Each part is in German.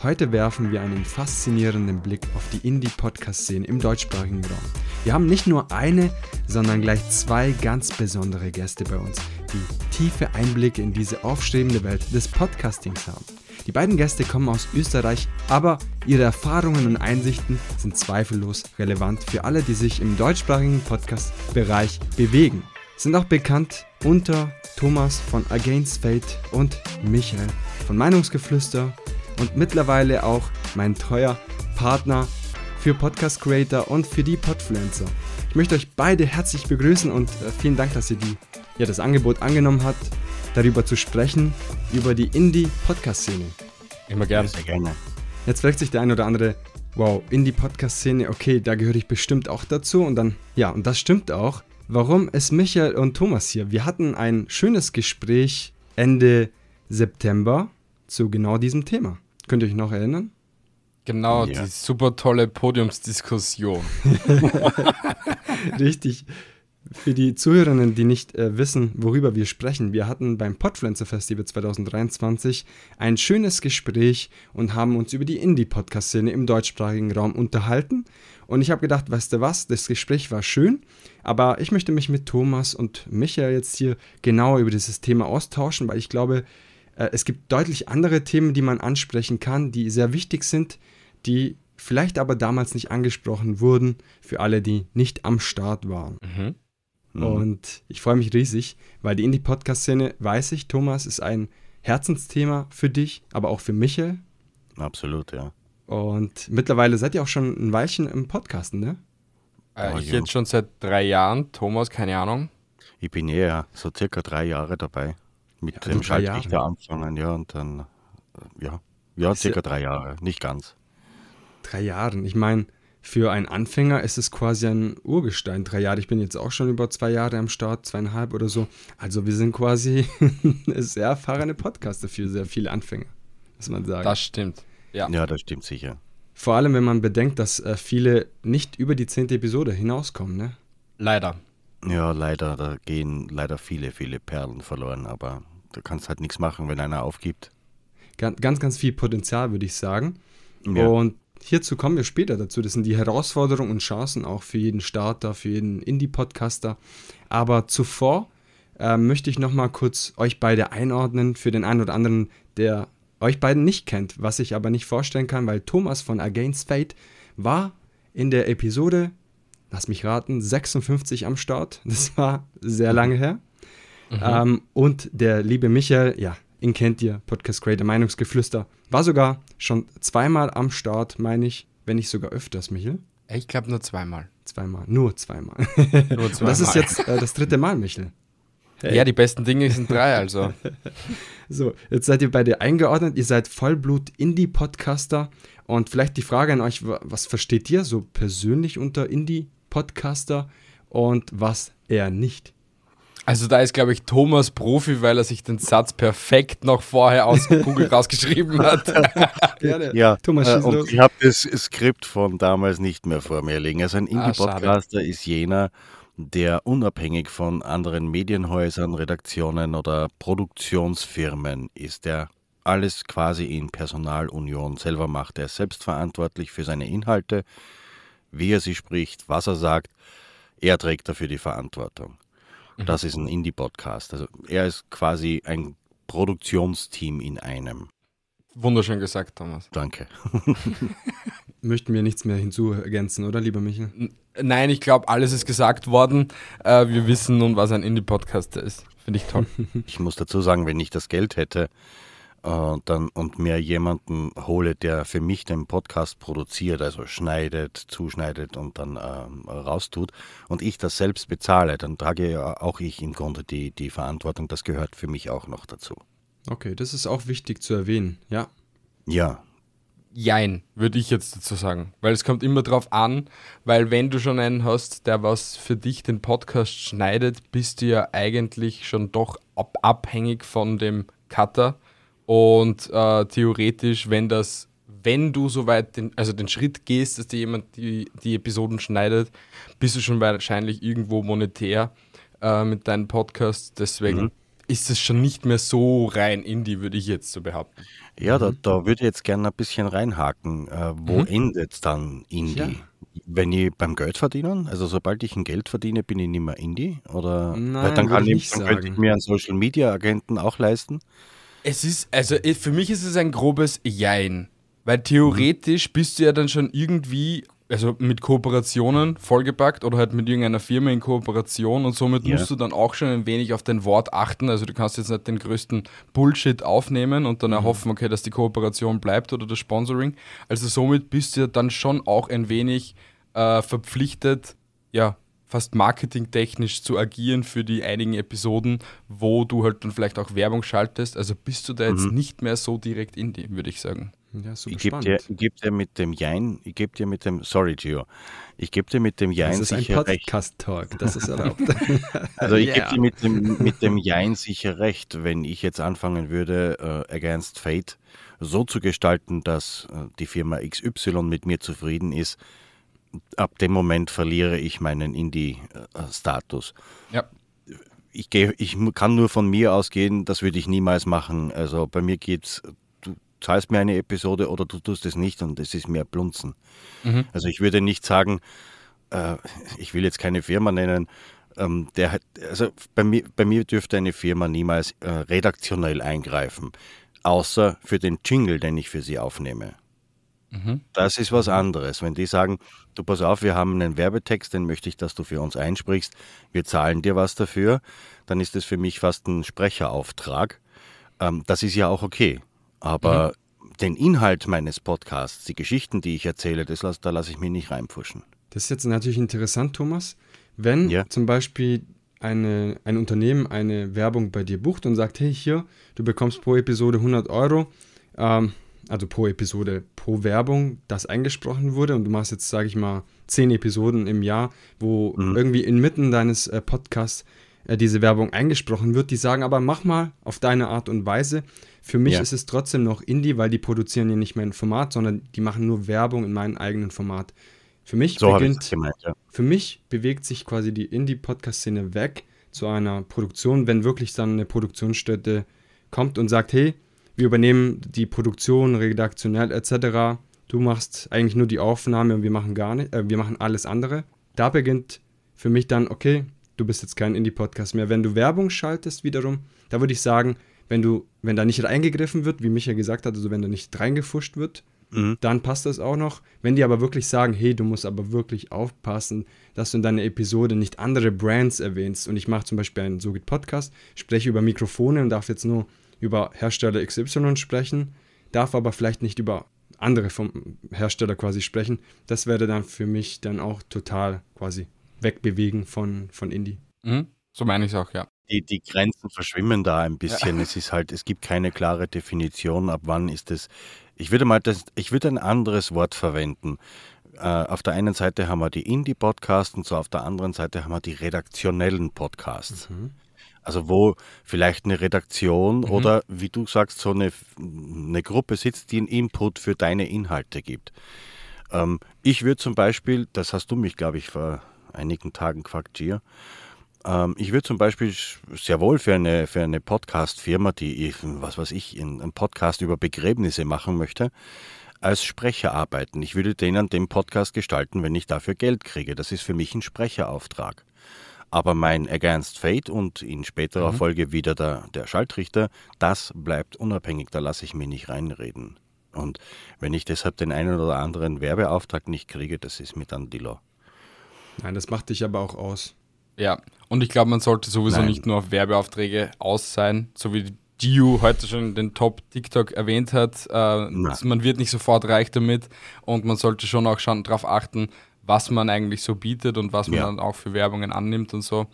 Heute werfen wir einen faszinierenden Blick auf die Indie-Podcast-Szene im deutschsprachigen Raum. Wir haben nicht nur eine, sondern gleich zwei ganz besondere Gäste bei uns, die tiefe Einblicke in diese aufstrebende Welt des Podcastings haben. Die beiden Gäste kommen aus Österreich, aber ihre Erfahrungen und Einsichten sind zweifellos relevant für alle, die sich im deutschsprachigen Podcast-Bereich bewegen. Sind auch bekannt unter Thomas von Against Fate und Michael von Meinungsgeflüster und mittlerweile auch mein treuer Partner für Podcast Creator und für die Podfluencer. Ich möchte euch beide herzlich begrüßen und äh, vielen Dank, dass ihr die, ja, das Angebot angenommen habt, darüber zu sprechen, über die Indie-Podcast-Szene. Immer gerne. Sehr gerne. Jetzt fragt sich der ein oder andere, wow, Indie-Podcast-Szene, okay, da gehöre ich bestimmt auch dazu. Und dann, ja, und das stimmt auch. Warum ist Michael und Thomas hier? Wir hatten ein schönes Gespräch Ende September zu genau diesem Thema. Könnt ihr euch noch erinnern? Genau, ja. die super tolle Podiumsdiskussion. Richtig. Für die Zuhörerinnen, die nicht äh, wissen, worüber wir sprechen, wir hatten beim Podfluencer Festival 2023 ein schönes Gespräch und haben uns über die Indie-Podcast-Szene im deutschsprachigen Raum unterhalten. Und ich habe gedacht, weißt du was, das Gespräch war schön, aber ich möchte mich mit Thomas und Michael jetzt hier genauer über dieses Thema austauschen, weil ich glaube, es gibt deutlich andere Themen, die man ansprechen kann, die sehr wichtig sind, die vielleicht aber damals nicht angesprochen wurden für alle, die nicht am Start waren. Mhm. Mhm. Und ich freue mich riesig, weil die Indie-Podcast-Szene, weiß ich, Thomas, ist ein Herzensthema für dich, aber auch für Michael. Absolut, ja. Und mittlerweile seid ihr auch schon ein Weilchen im Podcasten, ne? Äh, oh, ich jetzt schon seit drei Jahren. Thomas, keine Ahnung. Ich bin eher so circa drei Jahre dabei. Mit ja, dem Schaltrichter anfangen, ja, und dann, äh, ja, ja, circa drei Jahre, nicht ganz. Drei Jahre, ich meine, für einen Anfänger ist es quasi ein Urgestein. Drei Jahre, ich bin jetzt auch schon über zwei Jahre am Start, zweieinhalb oder so. Also wir sind quasi sehr erfahrene Podcaster für sehr viele Anfänger, muss man sagen. Das stimmt, ja. Ja, das stimmt sicher. Vor allem, wenn man bedenkt, dass äh, viele nicht über die zehnte Episode hinauskommen, ne? Leider. Ja, leider, da gehen leider viele, viele Perlen verloren, aber du kannst halt nichts machen, wenn einer aufgibt. Ganz, ganz, viel Potenzial, würde ich sagen. Ja. Und hierzu kommen wir später dazu. Das sind die Herausforderungen und Chancen auch für jeden Starter, für jeden Indie-Podcaster. Aber zuvor äh, möchte ich nochmal kurz euch beide einordnen für den einen oder anderen, der euch beiden nicht kennt, was ich aber nicht vorstellen kann, weil Thomas von Against Fate war in der Episode lass mich raten, 56 am Start. Das war sehr lange her. Mhm. Ähm, und der liebe Michael, ja, ihn kennt ihr, Podcast Creator Meinungsgeflüster, war sogar schon zweimal am Start, meine ich, wenn nicht sogar öfters, Michael. Ich glaube nur zweimal. Zweimal, nur zweimal. Nur zweimal. das ist jetzt äh, das dritte Mal, Michael. Hey. Ja, die besten Dinge sind drei, also. so, jetzt seid ihr beide eingeordnet. Ihr seid Vollblut-Indie-Podcaster. Und vielleicht die Frage an euch: Was versteht ihr so persönlich unter Indie Podcaster und was er nicht. Also da ist, glaube ich, Thomas Profi, weil er sich den Satz perfekt noch vorher aus Google rausgeschrieben hat. Gerne. Ja, Thomas, äh, und ich habe das Skript von damals nicht mehr vor mir liegen. Also ein ah, Indie-Podcaster ah, ist jener, der unabhängig von anderen Medienhäusern, Redaktionen oder Produktionsfirmen ist, der alles quasi in Personalunion selber macht. Er ist selbstverantwortlich für seine Inhalte, wie er sie spricht, was er sagt, er trägt dafür die Verantwortung. Mhm. Das ist ein Indie-Podcast. Also er ist quasi ein Produktionsteam in einem. Wunderschön gesagt, Thomas. Danke. Möchten wir nichts mehr hinzuergänzen, oder, lieber Michael? Nein, ich glaube, alles ist gesagt worden. Äh, wir wissen nun, was ein Indie-Podcaster ist. Finde ich toll. Ich muss dazu sagen, wenn ich das Geld hätte, äh, dann, und mir jemanden hole, der für mich den Podcast produziert, also schneidet, zuschneidet und dann ähm, raustut und ich das selbst bezahle, dann trage ja auch ich im Grunde die, die Verantwortung. Das gehört für mich auch noch dazu. Okay, das ist auch wichtig zu erwähnen, ja. Ja. Jein, würde ich jetzt dazu sagen. Weil es kommt immer drauf an, weil wenn du schon einen hast, der was für dich den Podcast schneidet, bist du ja eigentlich schon doch ab abhängig von dem Cutter und äh, theoretisch, wenn das, wenn du soweit den, also den Schritt gehst, dass dir jemand die, die Episoden schneidet, bist du schon wahrscheinlich irgendwo monetär äh, mit deinem Podcast. Deswegen, mhm. ist es schon nicht mehr so rein Indie, würde ich jetzt so behaupten. Ja, da, mhm. da würde ich jetzt gerne ein bisschen reinhaken. Äh, wo mhm. endet dann Indie? Ja. Wenn ich beim Geld verdienen, also sobald ich ein Geld verdiene, bin ich nicht mehr Indie? Oder Nein, weil dann kann ich, dann könnte ich mir einen Social Media Agenten auch leisten. Es ist, also für mich ist es ein grobes Jein. Weil theoretisch bist du ja dann schon irgendwie also mit Kooperationen vollgepackt oder halt mit irgendeiner Firma in Kooperation und somit ja. musst du dann auch schon ein wenig auf dein Wort achten. Also du kannst jetzt nicht den größten Bullshit aufnehmen und dann mhm. erhoffen, okay, dass die Kooperation bleibt oder das Sponsoring. Also somit bist du ja dann schon auch ein wenig äh, verpflichtet, ja, fast marketingtechnisch zu agieren für die einigen Episoden, wo du halt dann vielleicht auch Werbung schaltest. Also bist du da jetzt mhm. nicht mehr so direkt in die, würde ich sagen. Ja, super ich gebe dir, geb dir mit dem Jein, ich gebe dir mit dem, sorry Gio, ich gebe dir mit dem Jein sicher recht. Das ist ein Podcast-Talk, das ist erlaubt. also ich yeah. gebe dir mit dem, mit dem Jein sicher recht, wenn ich jetzt anfangen würde, uh, Against Fate so zu gestalten, dass uh, die Firma XY mit mir zufrieden ist, ab dem Moment verliere ich meinen Indie-Status. Ja. Ich, geh, ich kann nur von mir ausgehen, das würde ich niemals machen. Also bei mir geht es zahlst mir eine Episode oder du tust es nicht und es ist mehr Blunzen. Mhm. Also ich würde nicht sagen, äh, ich will jetzt keine Firma nennen, ähm, der hat, also bei mir, bei mir dürfte eine Firma niemals äh, redaktionell eingreifen, außer für den Jingle, den ich für sie aufnehme. Mhm. Das ist was anderes. Wenn die sagen, du pass auf, wir haben einen Werbetext, den möchte ich, dass du für uns einsprichst, wir zahlen dir was dafür, dann ist das für mich fast ein Sprecherauftrag. Ähm, das ist ja auch okay. Aber mhm. den Inhalt meines Podcasts, die Geschichten, die ich erzähle, das, da lasse ich mich nicht reinpfuschen. Das ist jetzt natürlich interessant, Thomas. Wenn ja. zum Beispiel eine, ein Unternehmen eine Werbung bei dir bucht und sagt, hey, hier, du bekommst pro Episode 100 Euro, ähm, also pro Episode, pro Werbung, das eingesprochen wurde und du machst jetzt, sage ich mal, 10 Episoden im Jahr, wo mhm. irgendwie inmitten deines äh, Podcasts äh, diese Werbung eingesprochen wird. Die sagen aber, mach mal auf deine Art und Weise. Für mich ja. ist es trotzdem noch Indie, weil die produzieren ja nicht mein Format, sondern die machen nur Werbung in meinem eigenen Format. Für mich, so beginnt, gemeint, ja. für mich bewegt sich quasi die Indie-Podcast-Szene weg zu einer Produktion, wenn wirklich dann eine Produktionsstätte kommt und sagt, hey, wir übernehmen die Produktion redaktionell etc. Du machst eigentlich nur die Aufnahme und wir machen gar nicht, äh, wir machen alles andere. Da beginnt für mich dann, okay, du bist jetzt kein Indie-Podcast mehr. Wenn du Werbung schaltest wiederum, da würde ich sagen, wenn du, wenn da nicht eingegriffen wird, wie Micha gesagt hat, also wenn da nicht reingefuscht wird, mhm. dann passt das auch noch. Wenn die aber wirklich sagen, hey, du musst aber wirklich aufpassen, dass du in deiner Episode nicht andere Brands erwähnst. Und ich mache zum Beispiel einen So geht Podcast, spreche über Mikrofone und darf jetzt nur über Hersteller XY sprechen, darf aber vielleicht nicht über andere vom Hersteller quasi sprechen. Das wäre dann für mich dann auch total quasi wegbewegen von, von Indie. Mhm. So meine ich es auch, ja. Die, die Grenzen verschwimmen da ein bisschen. Ja. Es ist halt, es gibt keine klare Definition, ab wann ist es. Ich würde mal das, ich würde ein anderes Wort verwenden. Äh, auf der einen Seite haben wir die Indie-Podcasts und so auf der anderen Seite haben wir die redaktionellen Podcasts. Mhm. Also wo vielleicht eine Redaktion mhm. oder wie du sagst, so eine, eine Gruppe sitzt, die einen Input für deine Inhalte gibt. Ähm, ich würde zum Beispiel, das hast du mich, glaube ich, vor einigen Tagen gefragt, Gia, ähm, ich würde zum Beispiel sehr wohl für eine, für eine Podcast-Firma, die, was weiß ich, einen Podcast über Begräbnisse machen möchte, als Sprecher arbeiten. Ich würde denen den Podcast gestalten, wenn ich dafür Geld kriege. Das ist für mich ein Sprecherauftrag. Aber mein Against Fate und in späterer mhm. Folge wieder der, der Schaltrichter, das bleibt unabhängig, da lasse ich mich nicht reinreden. Und wenn ich deshalb den einen oder anderen Werbeauftrag nicht kriege, das ist mir dann Dillo. Nein, das macht dich aber auch aus. Ja, und ich glaube, man sollte sowieso Nein. nicht nur auf Werbeaufträge aus sein, so wie Diu heute schon den Top TikTok erwähnt hat. Äh, man wird nicht sofort reich damit und man sollte schon auch schon darauf achten, was man eigentlich so bietet und was man ja. dann auch für Werbungen annimmt und so.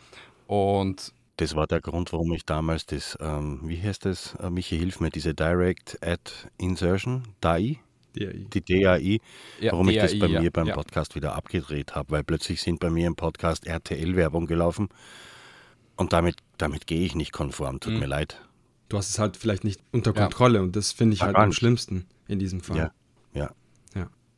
Und das war der Grund, warum ich damals das, ähm, wie heißt das, äh, Michi, hilf mir, diese Direct Ad Insertion, DAI, DAI. Die DAI, ja, warum DAI, ich das bei ja, mir beim ja. Podcast wieder abgedreht habe, weil plötzlich sind bei mir im Podcast RTL-Werbung gelaufen und damit, damit gehe ich nicht konform, tut mhm. mir leid. Du hast es halt vielleicht nicht unter Kontrolle und das finde ich halt am schlimmsten in diesem Fall. Ja, ja.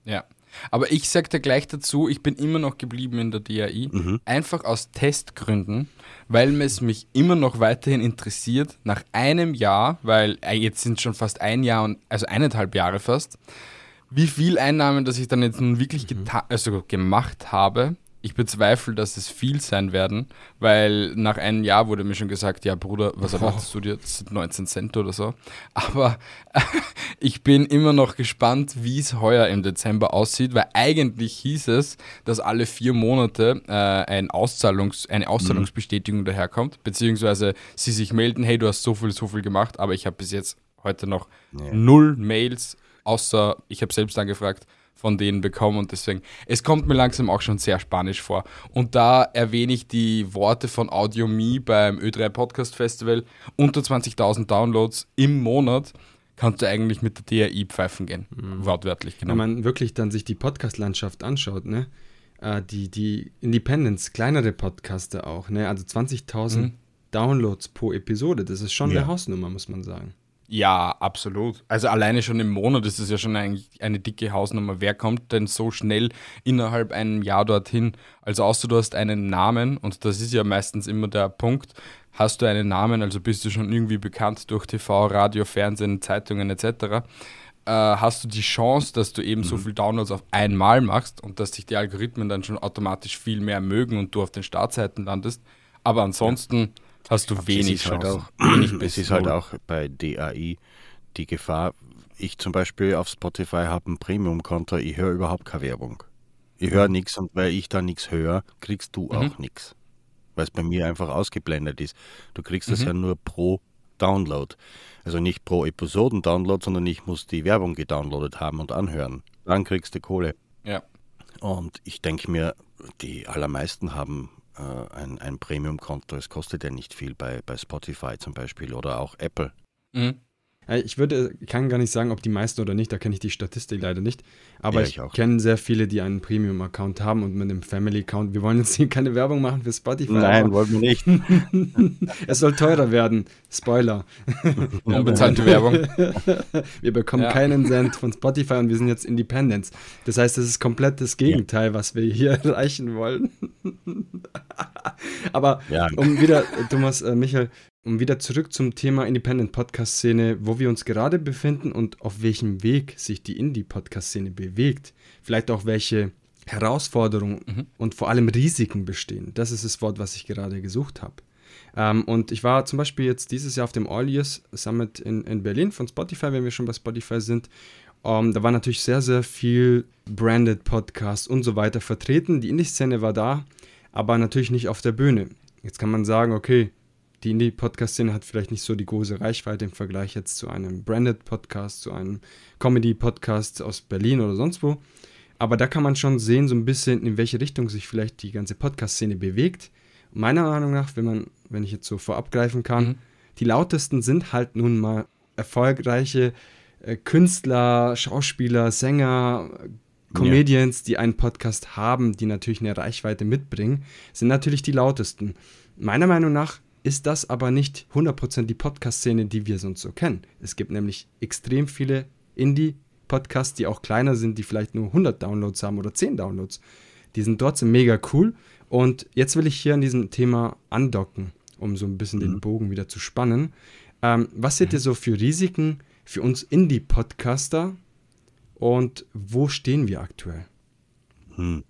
Ja. Aber ich sag dir gleich dazu, ich bin immer noch geblieben in der DAI, mhm. einfach aus Testgründen, weil es mich immer noch weiterhin interessiert, nach einem Jahr, weil äh, jetzt sind schon fast ein Jahr und also eineinhalb Jahre fast, wie viel Einnahmen, dass ich dann jetzt nun wirklich mhm. also gemacht habe ich bezweifle, dass es viel sein werden, weil nach einem Jahr wurde mir schon gesagt, ja Bruder, was erwartest du dir? Das sind 19 Cent oder so. Aber ich bin immer noch gespannt, wie es heuer im Dezember aussieht, weil eigentlich hieß es, dass alle vier Monate äh, ein Auszahlungs-, eine Auszahlungsbestätigung mhm. daherkommt, beziehungsweise sie sich melden, hey, du hast so viel, so viel gemacht, aber ich habe bis jetzt heute noch nee. null Mails, außer ich habe selbst angefragt, von denen bekommen und deswegen, es kommt mir langsam auch schon sehr spanisch vor. Und da erwähne ich die Worte von Audio Me beim Ö3 Podcast Festival, unter 20.000 Downloads im Monat kannst du eigentlich mit der DRI pfeifen gehen, mhm. wortwörtlich genau. Wenn man wirklich dann sich die Podcast-Landschaft anschaut, ne, äh, die, die Independents, kleinere Podcaster auch, ne, also 20.000 mhm. Downloads pro Episode, das ist schon ja. eine Hausnummer, muss man sagen. Ja, absolut. Also alleine schon im Monat ist es ja schon eigentlich eine dicke Hausnummer. Wer kommt denn so schnell innerhalb einem Jahr dorthin? Also außer du hast einen Namen, und das ist ja meistens immer der Punkt, hast du einen Namen, also bist du schon irgendwie bekannt durch TV, Radio, Fernsehen, Zeitungen etc., äh, hast du die Chance, dass du eben mhm. so viel Downloads auf einmal machst und dass dich die Algorithmen dann schon automatisch viel mehr mögen und du auf den Startseiten landest. Aber ansonsten... Ja hast du wenig es halt auch, wenig Es ist halt auch bei DAI die Gefahr, ich zum Beispiel auf Spotify habe ein Premium-Konto, ich höre überhaupt keine Werbung. Ich höre mhm. nichts und weil ich da nichts höre, kriegst du mhm. auch nichts. Weil es bei mir einfach ausgeblendet ist. Du kriegst es mhm. ja nur pro Download. Also nicht pro Episoden-Download, sondern ich muss die Werbung gedownloadet haben und anhören. Dann kriegst du Kohle. Ja. Und ich denke mir, die allermeisten haben ein, ein Premium-Konto. Es kostet ja nicht viel bei, bei Spotify zum Beispiel oder auch Apple. Mhm. Ich würde, kann gar nicht sagen, ob die meisten oder nicht, da kenne ich die Statistik leider nicht. Aber ja, ich, ich kenne sehr viele, die einen Premium-Account haben und mit einem Family-Account. Wir wollen jetzt hier keine Werbung machen für Spotify. Nein, wollen wir nicht. es soll teurer werden. Spoiler. Unbezahlte Werbung. wir bekommen ja. keinen Cent von Spotify und wir sind jetzt Independents. Das heißt, das ist komplett das Gegenteil, ja. was wir hier erreichen wollen. Aber um wieder, Thomas, äh, Michael, um wieder zurück zum Thema Independent Podcast Szene, wo wir uns gerade befinden und auf welchem Weg sich die Indie Podcast Szene bewegt. Vielleicht auch welche Herausforderungen mhm. und vor allem Risiken bestehen. Das ist das Wort, was ich gerade gesucht habe. Ähm, und ich war zum Beispiel jetzt dieses Jahr auf dem All Years Summit in, in Berlin von Spotify, wenn wir schon bei Spotify sind. Ähm, da war natürlich sehr, sehr viel Branded Podcast und so weiter vertreten. Die Indie-Szene war da, aber natürlich nicht auf der Bühne. Jetzt kann man sagen, okay, die Indie-Podcast-Szene hat vielleicht nicht so die große Reichweite im Vergleich jetzt zu einem Branded-Podcast, zu einem Comedy-Podcast aus Berlin oder sonst wo. Aber da kann man schon sehen, so ein bisschen, in welche Richtung sich vielleicht die ganze Podcast-Szene bewegt. Meiner Meinung nach, wenn man, wenn ich jetzt so vorab greifen kann, mhm. die lautesten sind halt nun mal erfolgreiche äh, Künstler, Schauspieler, Sänger, Comedians, ja. die einen Podcast haben, die natürlich eine Reichweite mitbringen, sind natürlich die lautesten. Meiner Meinung nach ist das aber nicht 100% die Podcast-Szene, die wir sonst so kennen. Es gibt nämlich extrem viele Indie-Podcasts, die auch kleiner sind, die vielleicht nur 100 Downloads haben oder 10 Downloads. Die sind trotzdem mega cool. Und jetzt will ich hier an diesem Thema andocken, um so ein bisschen mhm. den Bogen wieder zu spannen. Ähm, was seht ihr so für Risiken für uns Indie-Podcaster und wo stehen wir aktuell? Hm.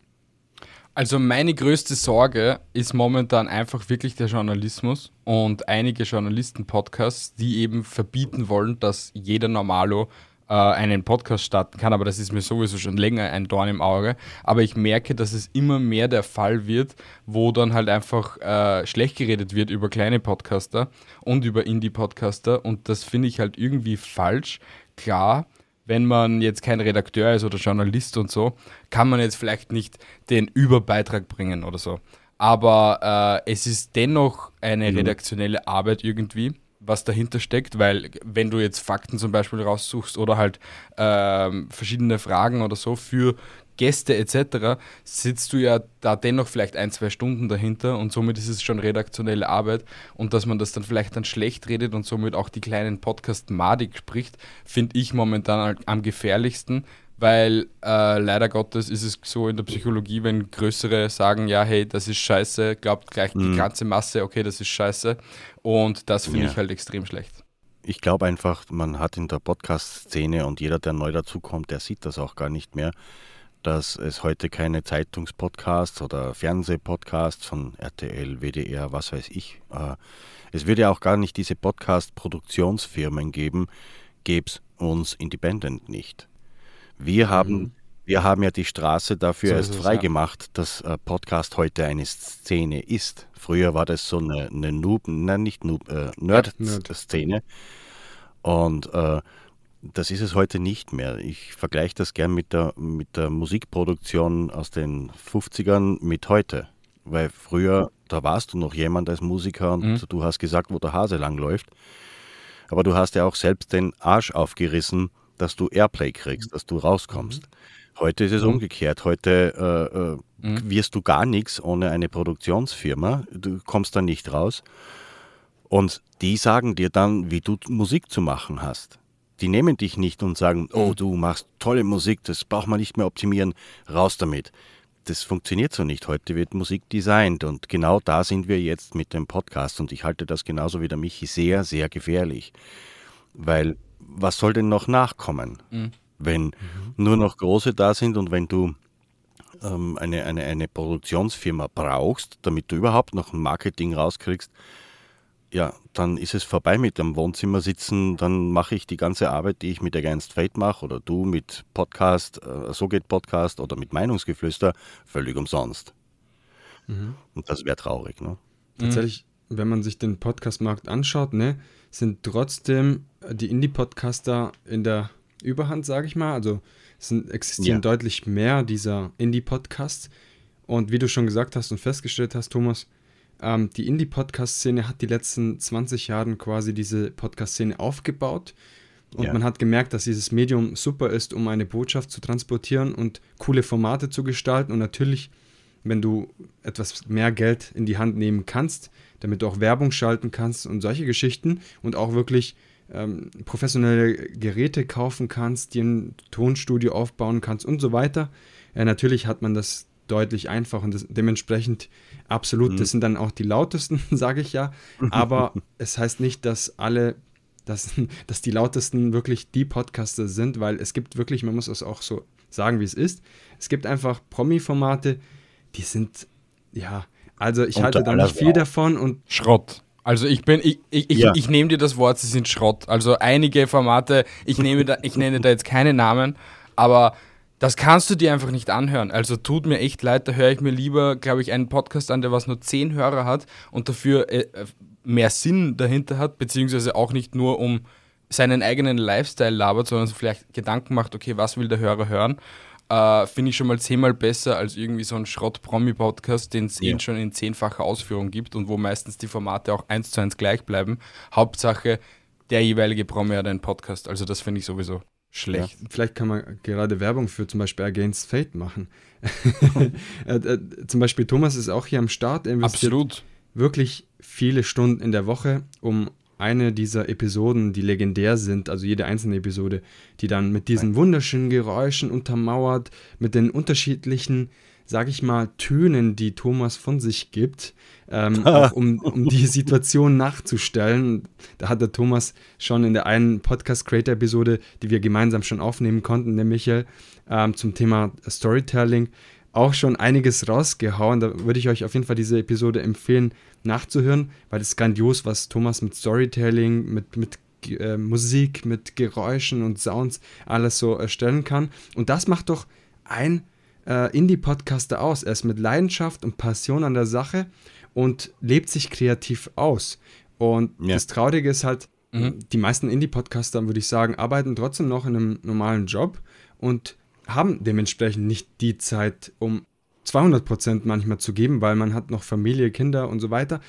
Also meine größte Sorge ist momentan einfach wirklich der Journalismus und einige Journalisten-Podcasts, die eben verbieten wollen, dass jeder Normalo äh, einen Podcast starten kann. Aber das ist mir sowieso schon länger ein Dorn im Auge. Aber ich merke, dass es immer mehr der Fall wird, wo dann halt einfach äh, schlecht geredet wird über kleine Podcaster und über Indie-Podcaster. Und das finde ich halt irgendwie falsch. Klar, wenn man jetzt kein Redakteur ist oder Journalist und so, kann man jetzt vielleicht nicht den Überbeitrag bringen oder so. Aber äh, es ist dennoch eine mhm. redaktionelle Arbeit irgendwie, was dahinter steckt, weil wenn du jetzt Fakten zum Beispiel raussuchst oder halt äh, verschiedene Fragen oder so für Gäste etc., sitzt du ja da dennoch vielleicht ein, zwei Stunden dahinter und somit ist es schon redaktionelle Arbeit und dass man das dann vielleicht dann schlecht redet und somit auch die kleinen Podcast madig spricht, finde ich momentan am gefährlichsten, weil äh, leider Gottes ist es so in der Psychologie, wenn größere sagen, ja, hey, das ist scheiße, glaubt gleich mhm. die ganze Masse, okay, das ist scheiße. Und das finde ja. ich halt extrem schlecht. Ich glaube einfach, man hat in der Podcast-Szene und jeder, der neu dazukommt, der sieht das auch gar nicht mehr, dass es heute keine Zeitungspodcasts oder Fernsehpodcasts von RTL, WDR, was weiß ich. Äh, es würde ja auch gar nicht diese Podcast-Produktionsfirmen geben, gäbe es uns Independent nicht. Wir haben, mhm. wir haben ja die Straße dafür so erst freigemacht, ja. dass äh, Podcast heute eine Szene ist. Früher war das so eine, eine Noob, nein, nicht Noob, äh, Nerd-Szene. Und äh, das ist es heute nicht mehr. Ich vergleiche das gern mit der, mit der Musikproduktion aus den 50ern mit heute. Weil früher, da warst du noch jemand als Musiker und mhm. du hast gesagt, wo der Hase langläuft. Aber du hast ja auch selbst den Arsch aufgerissen, dass du Airplay kriegst, dass du rauskommst. Mhm. Heute ist es mhm. umgekehrt. Heute äh, äh, mhm. wirst du gar nichts ohne eine Produktionsfirma. Du kommst da nicht raus. Und die sagen dir dann, wie du Musik zu machen hast. Die nehmen dich nicht und sagen, oh, du machst tolle Musik, das braucht man nicht mehr optimieren, raus damit. Das funktioniert so nicht. Heute wird Musik designt und genau da sind wir jetzt mit dem Podcast und ich halte das genauso wie der Michi sehr, sehr gefährlich. Weil was soll denn noch nachkommen, mhm. wenn mhm. nur noch Große da sind und wenn du ähm, eine, eine, eine Produktionsfirma brauchst, damit du überhaupt noch ein Marketing rauskriegst, ja, dann ist es vorbei mit dem Wohnzimmer sitzen, dann mache ich die ganze Arbeit, die ich mit Against Fate mache oder du mit Podcast, äh, so geht Podcast oder mit Meinungsgeflüster, völlig umsonst. Mhm. Und das wäre traurig, ne? Tatsächlich, wenn man sich den Podcastmarkt anschaut, ne, sind trotzdem die Indie-Podcaster in der Überhand, sage ich mal. Also es sind, existieren ja. deutlich mehr dieser Indie-Podcasts. Und wie du schon gesagt hast und festgestellt hast, Thomas, ähm, die Indie-Podcast-Szene hat die letzten 20 Jahre quasi diese Podcast-Szene aufgebaut. Und ja. man hat gemerkt, dass dieses Medium super ist, um eine Botschaft zu transportieren und coole Formate zu gestalten. Und natürlich, wenn du etwas mehr Geld in die Hand nehmen kannst, damit du auch Werbung schalten kannst und solche Geschichten und auch wirklich ähm, professionelle Geräte kaufen kannst, dir ein Tonstudio aufbauen kannst und so weiter. Ja, natürlich hat man das deutlich einfacher und das, dementsprechend absolut, mhm. das sind dann auch die lautesten, sage ich ja, aber es heißt nicht, dass alle, dass, dass die lautesten wirklich die Podcaster sind, weil es gibt wirklich, man muss es auch so sagen, wie es ist, es gibt einfach Promi-Formate, die sind, ja, also ich halte da nicht viel davon und. Schrott. Also ich bin, ich, ich, ja. ich, ich nehme dir das Wort, sie sind Schrott. Also einige Formate, ich nehme da, ich nenne da jetzt keine Namen, aber das kannst du dir einfach nicht anhören. Also tut mir echt leid, da höre ich mir lieber, glaube ich, einen Podcast an, der was nur zehn Hörer hat und dafür äh, mehr Sinn dahinter hat, beziehungsweise auch nicht nur um seinen eigenen Lifestyle labert, sondern vielleicht Gedanken macht, okay, was will der Hörer hören? äh, finde ich schon mal zehnmal besser als irgendwie so ein Schrott-Promi-Podcast, den es ja. eh schon in zehnfacher Ausführung gibt und wo meistens die Formate auch eins zu eins gleich bleiben. Hauptsache, der jeweilige Promi hat einen Podcast. Also das finde ich sowieso schlecht. Ja, vielleicht kann man gerade Werbung für zum Beispiel Against Fate machen. Äh, äh, zum Beispiel Thomas ist auch hier am Start. Absolut. Wirklich viele Stunden in der Woche, um eine dieser Episoden, die legendär sind, also jede einzelne Episode, die dann mit diesen wunderschönen Geräuschen untermauert, mit den unterschiedlichen, sag ich mal, Tönen, die Thomas von sich gibt, ähm, auch um, um die Situation nachzustellen. Da hat der Thomas schon in der einen Podcast-Creator-Episode, die wir gemeinsam schon aufnehmen konnten, der Michael, ähm, zum Thema Storytelling, auch schon einiges rausgehauen. Da würde ich euch auf jeden Fall diese Episode empfehlen, nachzuhören, weil es grandios, was Thomas mit Storytelling, mit, mit äh, Musik, mit Geräuschen und Sounds alles so erstellen kann. Und das macht doch ein äh, Indie-Podcaster aus. Er ist mit Leidenschaft und Passion an der Sache und lebt sich kreativ aus. Und ja. das Traurige ist halt, mhm. die meisten Indie-Podcaster, würde ich sagen, arbeiten trotzdem noch in einem normalen Job und haben dementsprechend nicht die Zeit, um 200 Prozent manchmal zu geben, weil man hat noch Familie, Kinder und so weiter.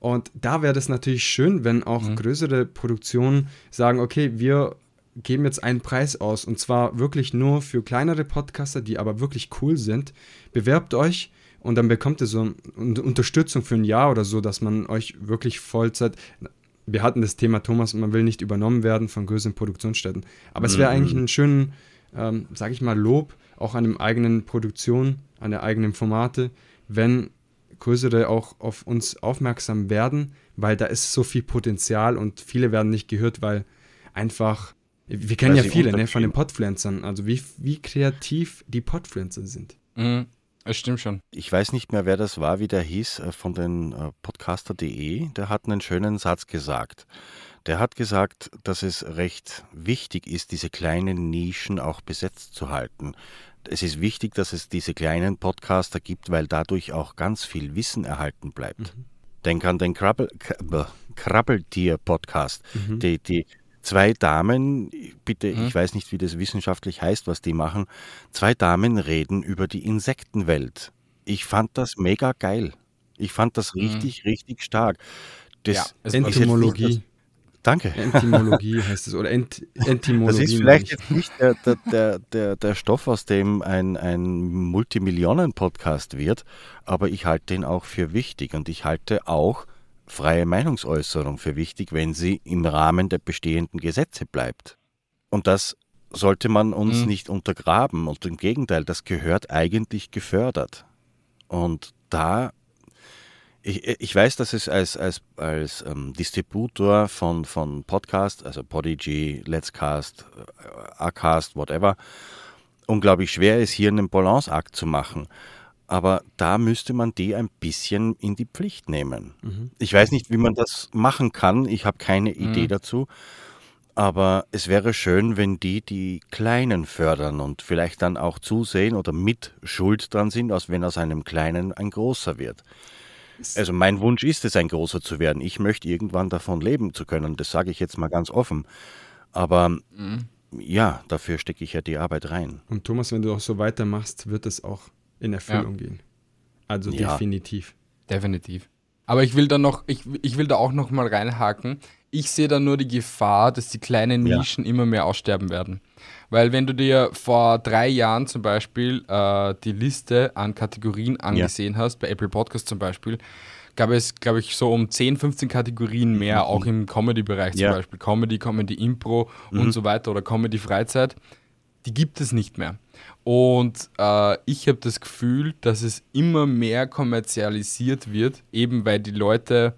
Und da wäre das natürlich schön, wenn auch mhm. größere Produktionen sagen, okay, wir geben jetzt einen Preis aus und zwar wirklich nur für kleinere Podcaster, die aber wirklich cool sind. Bewerbt euch und dann bekommt ihr so eine Unterstützung für ein Jahr oder so, dass man euch wirklich Vollzeit. Wir hatten das Thema Thomas, man will nicht übernommen werden von größeren Produktionsstätten. Aber mhm. es wäre eigentlich ein schöner ähm, sage ich mal, Lob auch an dem eigenen Produktion, an der eigenen Formate, wenn größere auch auf uns aufmerksam werden, weil da ist so viel Potenzial und viele werden nicht gehört, weil einfach, wir kennen ja viele ne, von den Podpflanzern, also wie, wie kreativ die Podpflanzer sind. Mhm. Es stimmt schon. Ich weiß nicht mehr, wer das war, wie der hieß, äh, von den äh, podcaster.de. Der hat einen schönen Satz gesagt. Der hat gesagt, dass es recht wichtig ist, diese kleinen Nischen auch besetzt zu halten. Es ist wichtig, dass es diese kleinen Podcaster gibt, weil dadurch auch ganz viel Wissen erhalten bleibt. Mhm. Denk an den Krabbel, Krabbeltier-Podcast. Mhm. Die, die zwei Damen, bitte, mhm. ich weiß nicht, wie das wissenschaftlich heißt, was die machen, zwei Damen reden über die Insektenwelt. Ich fand das mega geil. Ich fand das mhm. richtig, richtig stark. Das ja, Entomologie. Danke. Entomologie heißt es oder Ent Entomologie. Das ist vielleicht jetzt nicht der, der, der, der Stoff, aus dem ein, ein Multimillionen-Podcast wird, aber ich halte den auch für wichtig und ich halte auch freie Meinungsäußerung für wichtig, wenn sie im Rahmen der bestehenden Gesetze bleibt. Und das sollte man uns mhm. nicht untergraben und im Gegenteil, das gehört eigentlich gefördert. Und da ich, ich weiß, dass es als, als, als ähm, Distributor von, von Podcast, also Podigy, Let's Cast, äh, Acast, whatever, unglaublich schwer ist, hier einen Balanceakt zu machen. Aber da müsste man die ein bisschen in die Pflicht nehmen. Mhm. Ich weiß nicht, wie man das machen kann. Ich habe keine Idee mhm. dazu. Aber es wäre schön, wenn die die Kleinen fördern und vielleicht dann auch zusehen oder mit Schuld dran sind, als wenn aus einem Kleinen ein großer wird. Also mein Wunsch ist es, ein großer zu werden. Ich möchte irgendwann davon leben zu können. Das sage ich jetzt mal ganz offen. Aber mhm. ja, dafür stecke ich ja die Arbeit rein. Und Thomas, wenn du auch so weitermachst, wird es auch in Erfüllung ja. gehen. Also ja. definitiv. Definitiv. Aber ich will da noch, ich, ich will da auch noch mal reinhaken. Ich sehe da nur die Gefahr, dass die kleinen Nischen ja. immer mehr aussterben werden. Weil wenn du dir vor drei Jahren zum Beispiel äh, die Liste an Kategorien angesehen ja. hast, bei Apple Podcast zum Beispiel, gab es, glaube ich, so um 10, 15 Kategorien mehr, mhm. auch im Comedy-Bereich zum ja. Beispiel. Comedy, Comedy Impro mhm. und so weiter oder Comedy Freizeit. Die gibt es nicht mehr. Und äh, ich habe das Gefühl, dass es immer mehr kommerzialisiert wird, eben weil die Leute,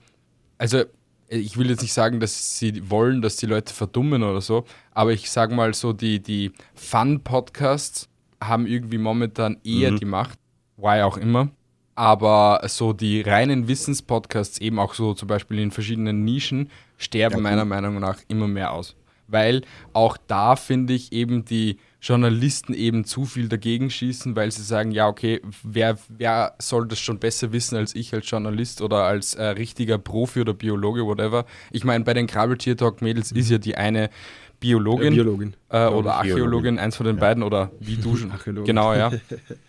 also ich will jetzt nicht sagen, dass sie wollen, dass die Leute verdummen oder so, aber ich sage mal so, die, die Fun-Podcasts haben irgendwie momentan eher mhm. die Macht, why auch immer. Aber so die reinen Wissenspodcasts, eben auch so zum Beispiel in verschiedenen Nischen, sterben ja, meiner Meinung nach immer mehr aus. Weil auch da finde ich eben die Journalisten eben zu viel dagegen schießen, weil sie sagen, ja, okay, wer, wer soll das schon besser wissen als ich als Journalist oder als äh, richtiger Profi oder Biologe, whatever. Ich meine, bei den Krabbeltier-Talk-Mädels ist ja die eine Biologin, äh, Biologin. Äh, oder Archäologin, eins von den ja. beiden, oder wie du schon. genau, ja.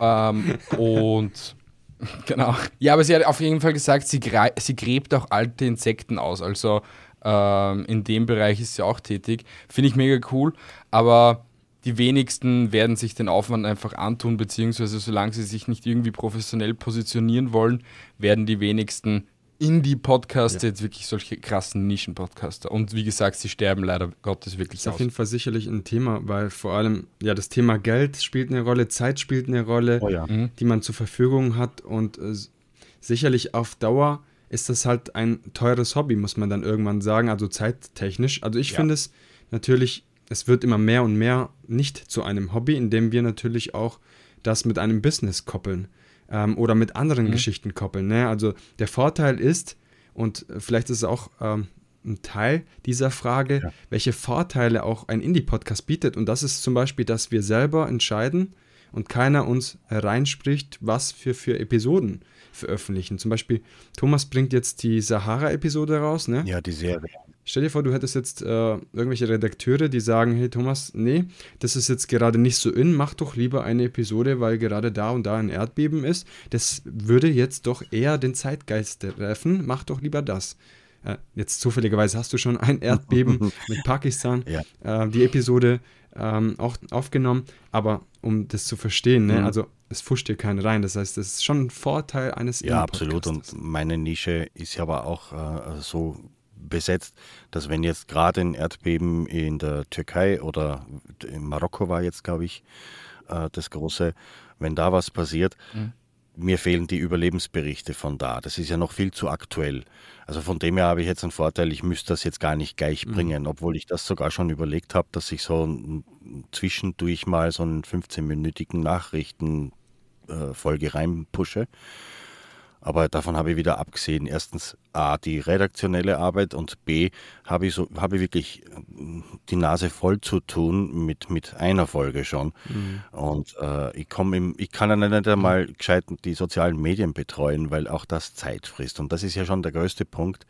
ähm, und genau. Ja, aber sie hat auf jeden Fall gesagt, sie, sie gräbt auch alte Insekten aus. Also ähm, in dem Bereich ist sie auch tätig. Finde ich mega cool. Aber die wenigsten werden sich den Aufwand einfach antun, beziehungsweise solange sie sich nicht irgendwie professionell positionieren wollen, werden die wenigsten Indie-Podcaster ja. jetzt wirklich solche krassen Nischen-Podcaster. Und wie gesagt, sie sterben leider Gottes wirklich Das ist aus. auf jeden Fall sicherlich ein Thema, weil vor allem, ja, das Thema Geld spielt eine Rolle, Zeit spielt eine Rolle, oh ja. mhm. die man zur Verfügung hat und äh, sicherlich auf Dauer ist das halt ein teures Hobby, muss man dann irgendwann sagen, also zeittechnisch. Also ich ja. finde es natürlich es wird immer mehr und mehr nicht zu einem Hobby, indem wir natürlich auch das mit einem Business koppeln ähm, oder mit anderen mhm. Geschichten koppeln. Ne? Also der Vorteil ist, und vielleicht ist es auch ähm, ein Teil dieser Frage, ja. welche Vorteile auch ein Indie-Podcast bietet. Und das ist zum Beispiel, dass wir selber entscheiden und keiner uns reinspricht, was wir für Episoden veröffentlichen. Zum Beispiel, Thomas bringt jetzt die Sahara-Episode raus, ne? Ja, die Serie. Stell dir vor, du hättest jetzt äh, irgendwelche Redakteure, die sagen, hey Thomas, nee, das ist jetzt gerade nicht so in, mach doch lieber eine Episode, weil gerade da und da ein Erdbeben ist. Das würde jetzt doch eher den Zeitgeist treffen, mach doch lieber das. Äh, jetzt zufälligerweise hast du schon ein Erdbeben mit Pakistan, ja. äh, die Episode ähm, auch aufgenommen, aber um das zu verstehen, ne, mhm. also es fuscht dir keinen rein. Das heißt, das ist schon ein Vorteil eines Ja, absolut. Und meine Nische ist ja aber auch äh, so besetzt, dass wenn jetzt gerade ein Erdbeben in der Türkei oder in Marokko war jetzt, glaube ich, äh, das große, wenn da was passiert, mhm. mir fehlen die Überlebensberichte von da. Das ist ja noch viel zu aktuell. Also von dem her habe ich jetzt einen Vorteil, ich müsste das jetzt gar nicht gleich mhm. bringen, obwohl ich das sogar schon überlegt habe, dass ich so zwischendurch mal so einen 15-minütigen Nachrichtenfolge äh, reinpushe. Aber davon habe ich wieder abgesehen. Erstens A, die redaktionelle Arbeit und B, habe ich, so, habe ich wirklich äh, die Nase voll zu tun mit, mit einer Folge schon. Mhm. Und äh, ich, im, ich kann ja nicht einmal gescheit die sozialen Medien betreuen, weil auch das Zeit frisst. Und das ist ja schon der größte Punkt,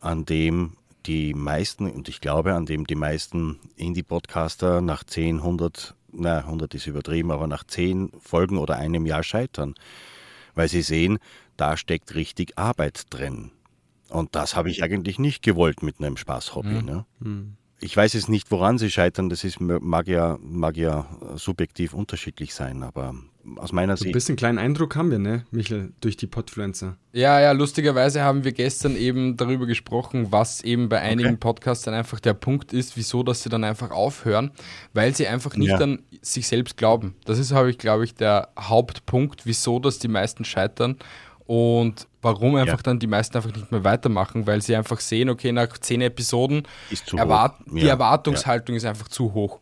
an dem die meisten, und ich glaube, an dem die meisten Indie-Podcaster nach 10, 100, na, 100 ist übertrieben, aber nach 10 Folgen oder einem Jahr scheitern. Weil sie sehen, da steckt richtig Arbeit drin. Und das habe ich eigentlich nicht gewollt mit einem Spaßhobby. Mhm. Ne? Mhm. Ich weiß es nicht, woran sie scheitern. Das ist, mag, ja, mag ja subjektiv unterschiedlich sein, aber aus meiner so Sicht. Ein bisschen kleinen Eindruck haben wir, ne, Michael, durch die Podfluencer. Ja, ja, lustigerweise haben wir gestern eben darüber gesprochen, was eben bei einigen okay. Podcasts dann einfach der Punkt ist, wieso, dass sie dann einfach aufhören, weil sie einfach nicht ja. an sich selbst glauben. Das ist, habe ich, glaube ich, der Hauptpunkt, wieso, dass die meisten scheitern und warum einfach ja. dann die meisten einfach nicht mehr weitermachen, weil sie einfach sehen, okay, nach zehn Episoden, erwart ja. die Erwartungshaltung ja. ist einfach zu hoch.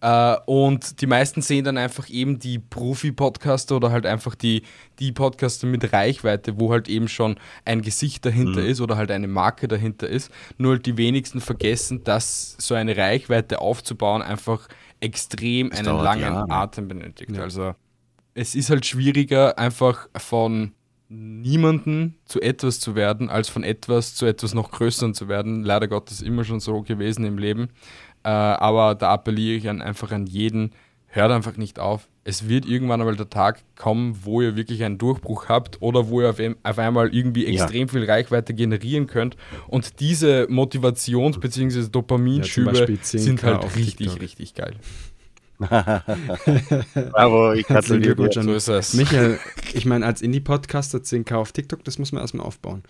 Äh, und die meisten sehen dann einfach eben die Profi-Podcaster oder halt einfach die, die Podcaster mit Reichweite, wo halt eben schon ein Gesicht dahinter mhm. ist oder halt eine Marke dahinter ist. Nur halt die wenigsten vergessen, dass so eine Reichweite aufzubauen einfach extrem das einen langen Atem benötigt. Also es ist halt schwieriger, einfach von niemanden zu etwas zu werden, als von etwas zu etwas noch größeren zu werden. Leider Gottes immer schon so gewesen im Leben. Äh, aber da appelliere ich an, einfach an jeden, hört einfach nicht auf. Es wird irgendwann einmal der Tag kommen, wo ihr wirklich einen Durchbruch habt oder wo ihr auf, auf einmal irgendwie extrem ja. viel Reichweite generieren könnt. Und diese Motivations- bzw. Dopaminschübe ja, sind halt richtig, TikTok. richtig geil. Bravo, ich gratuliere dir. So ist es. Michael, ich meine, als Indie-Podcaster 10k auf TikTok, das muss man erstmal aufbauen.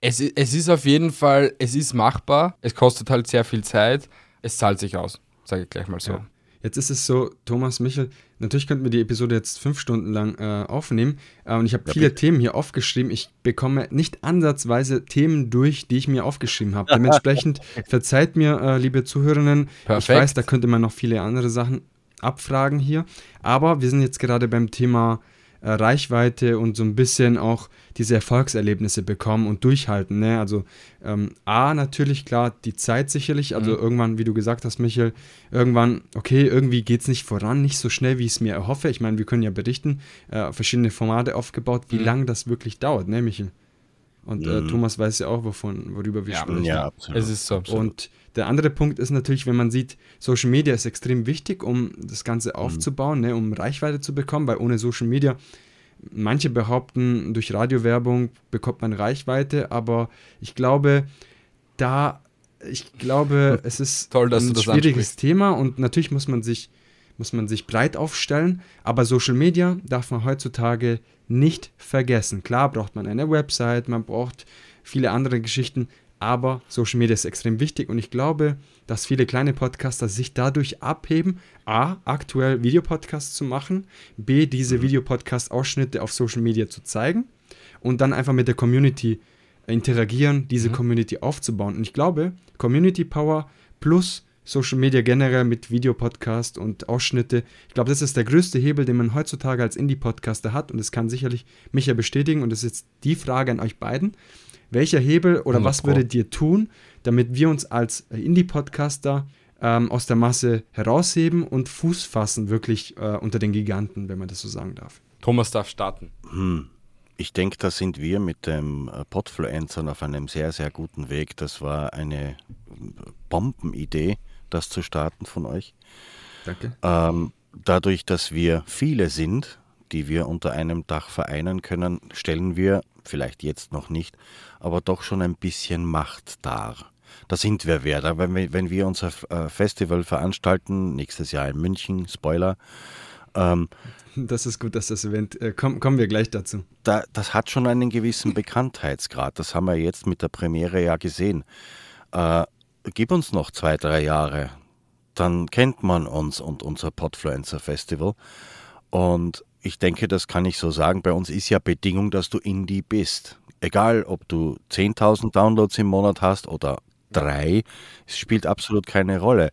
Es, es ist auf jeden Fall, es ist machbar, es kostet halt sehr viel Zeit, es zahlt sich aus, sage ich gleich mal so. Ja. Jetzt ist es so, Thomas, Michel, natürlich könnten wir die Episode jetzt fünf Stunden lang äh, aufnehmen äh, und ich habe ja, viele bitte. Themen hier aufgeschrieben. Ich bekomme nicht ansatzweise Themen durch, die ich mir aufgeschrieben habe. Dementsprechend verzeiht mir, äh, liebe Zuhörerinnen, Perfekt. ich weiß, da könnte man noch viele andere Sachen abfragen hier. Aber wir sind jetzt gerade beim Thema äh, Reichweite und so ein bisschen auch diese Erfolgserlebnisse bekommen und durchhalten. Ne? Also ähm, A, natürlich klar, die Zeit sicherlich. Also mhm. irgendwann, wie du gesagt hast, Michael, irgendwann, okay, irgendwie geht es nicht voran, nicht so schnell, wie ich es mir erhoffe. Ich meine, wir können ja berichten, äh, verschiedene Formate aufgebaut, wie mhm. lange das wirklich dauert, ne, Michael? Und äh, mhm. Thomas weiß ja auch, wovon, worüber wir ja, sprechen. Ja, absolut. Es ist so. Absolut. Und der andere Punkt ist natürlich, wenn man sieht, Social Media ist extrem wichtig, um das Ganze mhm. aufzubauen, ne, um Reichweite zu bekommen, weil ohne Social Media, manche behaupten, durch Radiowerbung bekommt man Reichweite, aber ich glaube, da, ich glaube, es ist Toll, ein schwieriges Thema und natürlich muss man sich muss man sich breit aufstellen, aber Social Media darf man heutzutage nicht vergessen. Klar braucht man eine Website, man braucht viele andere Geschichten, aber Social Media ist extrem wichtig und ich glaube, dass viele kleine Podcaster sich dadurch abheben, a, aktuell Videopodcasts zu machen, b, diese mhm. Videopodcast-Ausschnitte auf Social Media zu zeigen und dann einfach mit der Community interagieren, diese mhm. Community aufzubauen. Und ich glaube, Community Power plus Social Media generell mit Videopodcast und Ausschnitte. Ich glaube, das ist der größte Hebel, den man heutzutage als Indie-Podcaster hat und das kann sicherlich Micha bestätigen und das ist jetzt die Frage an euch beiden. Welcher Hebel oder was würdet ihr tun, damit wir uns als Indie-Podcaster ähm, aus der Masse herausheben und Fuß fassen, wirklich äh, unter den Giganten, wenn man das so sagen darf? Thomas darf starten. Hm. Ich denke, da sind wir mit dem äh, Podfluencern auf einem sehr, sehr guten Weg. Das war eine Bombenidee, das zu starten von euch. Danke. Ähm, dadurch, dass wir viele sind, die wir unter einem Dach vereinen können, stellen wir, vielleicht jetzt noch nicht, aber doch schon ein bisschen Macht dar. Da sind wir wer. Wenn wir, wenn wir unser äh, Festival veranstalten, nächstes Jahr in München, Spoiler, Ähm, das ist gut, dass das erwähnt. Äh, komm, kommen wir gleich dazu. Da, das hat schon einen gewissen Bekanntheitsgrad. Das haben wir jetzt mit der Premiere ja gesehen. Äh, gib uns noch zwei, drei Jahre, dann kennt man uns und unser Podfluencer Festival. Und ich denke, das kann ich so sagen. Bei uns ist ja Bedingung, dass du Indie bist. Egal, ob du 10.000 Downloads im Monat hast oder drei, es spielt absolut keine Rolle.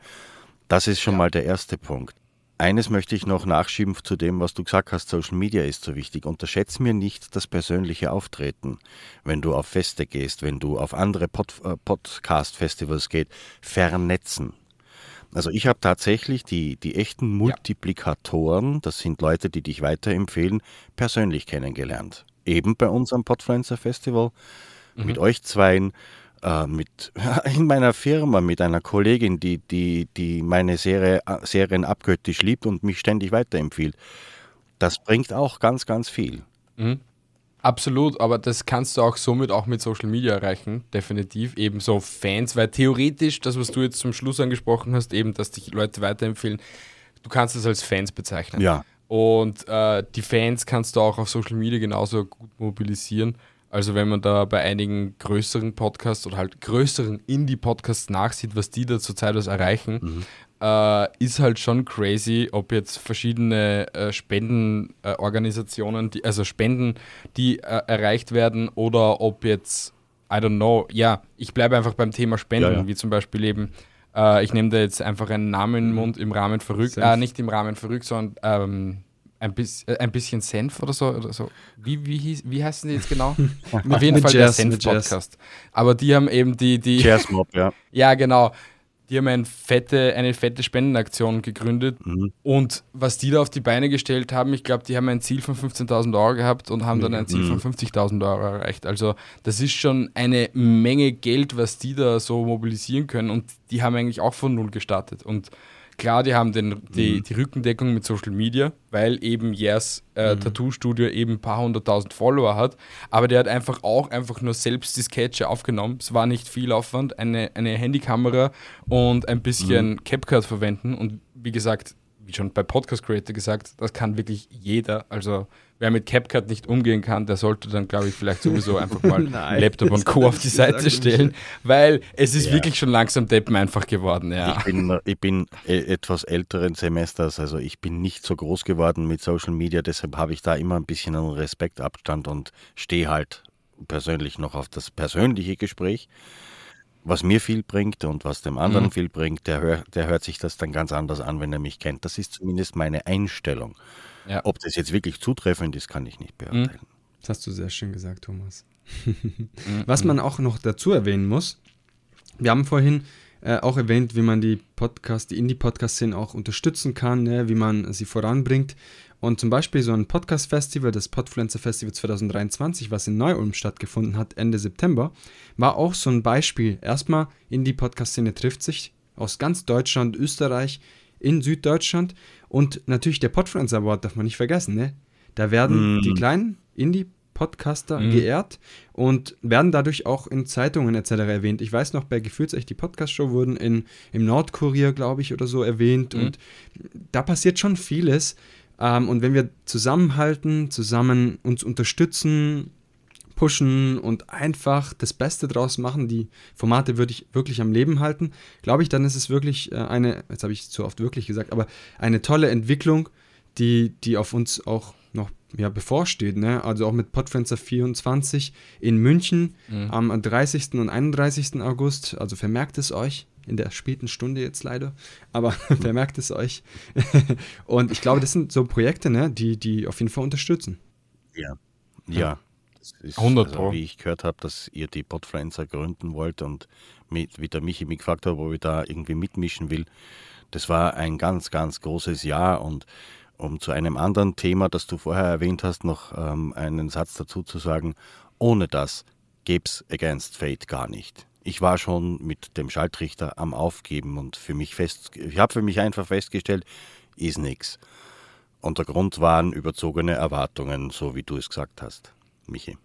Das ist schon ja. mal der erste Punkt. Eines möchte ich noch nachschieben zu dem, was du gesagt hast, Social Media ist so wichtig. Unterschätze mir nicht das persönliche Auftreten, wenn du auf Feste gehst, wenn du auf andere Pod äh, Podcast-Festivals gehst, vernetzen. Also ich habe tatsächlich die, die echten Multiplikatoren, das sind Leute, die dich weiterempfehlen, persönlich kennengelernt. Eben bei unserem Podfluencer Festival, mhm. mit euch zweien äh, mit, in meiner Firma mit einer Kollegin, die, die, die meine Serie, Serien abgöttisch liebt und mich ständig weiterempfiehlt. Das bringt auch ganz, ganz viel. Mhm. Absolut, aber das kannst du auch somit auch mit Social Media erreichen, definitiv. Eben so Fans, weil theoretisch, das, was du jetzt zum Schluss angesprochen hast, eben, dass dich Leute weiterempfehlen, du kannst es als Fans bezeichnen. Ja. Und äh, die Fans kannst du auch auf Social Media genauso gut mobilisieren. Also wenn man da bei einigen größeren Podcasts oder halt größeren Indie-Podcasts nachsieht, was die da zurzeit was erreichen, mhm. Äh, ist halt schon crazy, ob jetzt verschiedene äh, Spendenorganisationen, die, also Spenden, die äh, erreicht werden oder ob jetzt, I don't know, ja, ich bleibe einfach beim Thema Spenden, ja, ja. wie zum Beispiel eben äh, ich nehme da jetzt einfach einen Namen in den Mund im Rahmen verrückt, äh, nicht im Rahmen verrückt, sondern ähm, ein, bis, äh, ein bisschen Senf oder so. Oder so. Wie, wie, hieß, wie heißen die jetzt genau? Auf jeden Fall Jazz, der Senf-Podcast. Aber die haben eben die. die Jazzmob, ja. ja, genau. Die haben ein fette, eine fette Spendenaktion gegründet. Mhm. Und was die da auf die Beine gestellt haben, ich glaube, die haben ein Ziel von 15.000 Euro gehabt und haben dann ein Ziel mhm. von 50.000 Euro erreicht. Also, das ist schon eine Menge Geld, was die da so mobilisieren können. Und die haben eigentlich auch von Null gestartet. Und Klar, die haben den, die, mhm. die Rückendeckung mit Social Media, weil eben Yes äh, mhm. Tattoo Studio eben ein paar hunderttausend Follower hat. Aber der hat einfach auch einfach nur selbst die Sketche aufgenommen. Es war nicht viel Aufwand, eine, eine Handykamera und ein bisschen mhm. CapCut verwenden. Und wie gesagt, wie schon bei Podcast Creator gesagt, das kann wirklich jeder. Also wer mit CapCut nicht umgehen kann, der sollte dann, glaube ich, vielleicht sowieso einfach mal Nein, Laptop und Co. auf die Seite stellen, weil es ist ja. wirklich schon langsam Deppen einfach geworden. Ja. Ich, bin, ich bin e, etwas älteren Semesters, also ich bin nicht so groß geworden mit Social Media, deshalb habe ich da immer ein bisschen einen Respektabstand und stehe halt persönlich noch auf das persönliche Gespräch was mir viel bringt und was dem anderen mhm. viel bringt, der, hör, der hört sich das dann ganz anders an, wenn er mich kennt. Das ist zumindest meine Einstellung. Ja. Ob das jetzt wirklich zutreffend ist, kann ich nicht beurteilen. Mhm. Das hast du sehr schön gesagt, Thomas. was man auch noch dazu erwähnen muss, wir haben vorhin äh, auch erwähnt, wie man die Podcast, die Indie-Podcast-Szene auch unterstützen kann, ne, wie man sie voranbringt. Und zum Beispiel so ein Podcast-Festival, das Podfluencer Festival 2023, was in Neu-Ulm stattgefunden hat, Ende September, war auch so ein Beispiel. Erstmal in die Podcast-Szene trifft sich aus ganz Deutschland, Österreich, in Süddeutschland und natürlich der Podfluencer Award darf man nicht vergessen. Ne? Da werden mm. die kleinen Indie-Podcaster mm. geehrt und werden dadurch auch in Zeitungen etc. erwähnt. Ich weiß noch, bei Gefühlsecht die Podcast-Show wurden in, im Nordkurier, glaube ich, oder so erwähnt mm. und da passiert schon vieles ähm, und wenn wir zusammenhalten, zusammen uns unterstützen, pushen und einfach das Beste draus machen, die Formate würde ich wirklich am Leben halten, glaube ich, dann ist es wirklich äh, eine, jetzt habe ich zu oft wirklich gesagt, aber eine tolle Entwicklung, die, die auf uns auch noch ja, bevorsteht. Ne? Also auch mit Podfenster 24 in München mhm. am 30. und 31. August. Also vermerkt es euch in der späten Stunde jetzt leider, aber vermerkt es euch. und ich glaube, das sind so Projekte, ne, die, die auf jeden Fall unterstützen. Ja, ja. Ist, 100 also, wie ich gehört habe, dass ihr die Podfluencer gründen wollt und mit, wie der Michi mich gefragt hat, wo ich da irgendwie mitmischen will. Das war ein ganz, ganz großes Jahr und um zu einem anderen Thema, das du vorher erwähnt hast, noch ähm, einen Satz dazu zu sagen, ohne das gäbe es Against Fate gar nicht ich war schon mit dem Schaltrichter am Aufgeben und für mich fest, ich habe für mich einfach festgestellt, ist nichts. Und der Grund waren überzogene Erwartungen, so wie du es gesagt hast, Michi.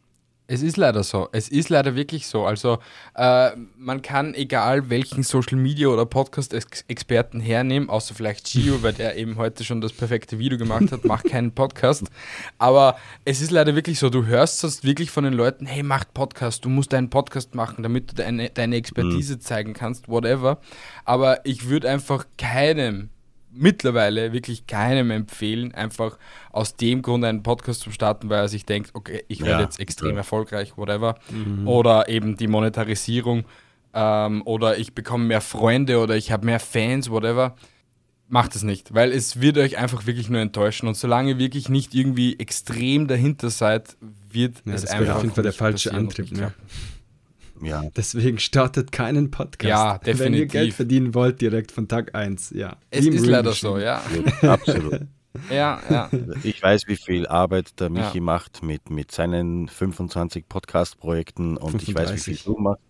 Es ist leider so. Es ist leider wirklich so. Also äh, man kann egal welchen Social Media oder Podcast-Experten hernehmen, außer vielleicht Gio, weil der eben heute schon das perfekte Video gemacht hat, macht keinen Podcast. Aber es ist leider wirklich so. Du hörst sonst wirklich von den Leuten, hey, macht Podcast, du musst einen Podcast machen, damit du deine, deine Expertise mhm. zeigen kannst, whatever. Aber ich würde einfach keinem mittlerweile wirklich keinem empfehlen, einfach aus dem Grund einen Podcast zu starten, weil er sich denkt, okay, ich werde ja, jetzt extrem ja. erfolgreich, whatever. Mhm. Oder eben die Monetarisierung ähm, oder ich bekomme mehr Freunde oder ich habe mehr Fans, whatever. Macht es nicht, weil es wird euch einfach wirklich nur enttäuschen. Und solange ihr wirklich nicht irgendwie extrem dahinter seid, wird ja, es einfach. auf jeden Fall der falsche Antrieb. Ne? Ja. Deswegen startet keinen Podcast. Ja, definitiv. Wenn ihr Geld verdienen wollt, direkt von Tag 1. Ja. Es ist leider so, ja. Absolut. ja, ja. Ich weiß, wie viel Arbeit der Michi ja. macht mit, mit seinen 25 Podcast-Projekten und 35. ich weiß, wie viel du machst.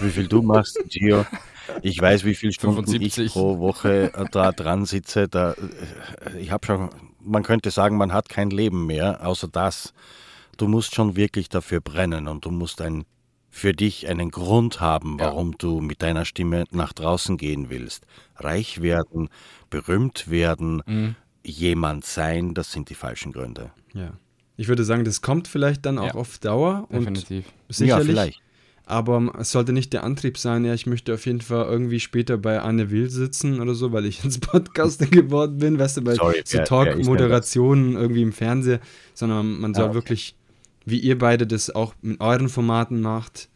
Wie viel du machst, Gio. Ich weiß, wie viele Stunden 75. ich pro Woche da dran sitze. Da, äh, ich habe schon, man könnte sagen, man hat kein Leben mehr, außer das. Du musst schon wirklich dafür brennen und du musst ein für dich einen Grund haben, warum ja. du mit deiner Stimme nach draußen gehen willst. Reich werden, berühmt werden, mhm. jemand sein, das sind die falschen Gründe. Ja. Ich würde sagen, das kommt vielleicht dann auch ja. auf Dauer. Definitiv. Und sicherlich, ja, vielleicht. Aber es sollte nicht der Antrieb sein, ja, ich möchte auf jeden Fall irgendwie später bei Anne Will sitzen oder so, weil ich jetzt Podcaster geworden bin, weißt du, bei Sorry, so Talk-Moderationen irgendwie im Fernsehen, sondern man soll ah, okay. wirklich wie ihr beide das auch mit euren Formaten macht.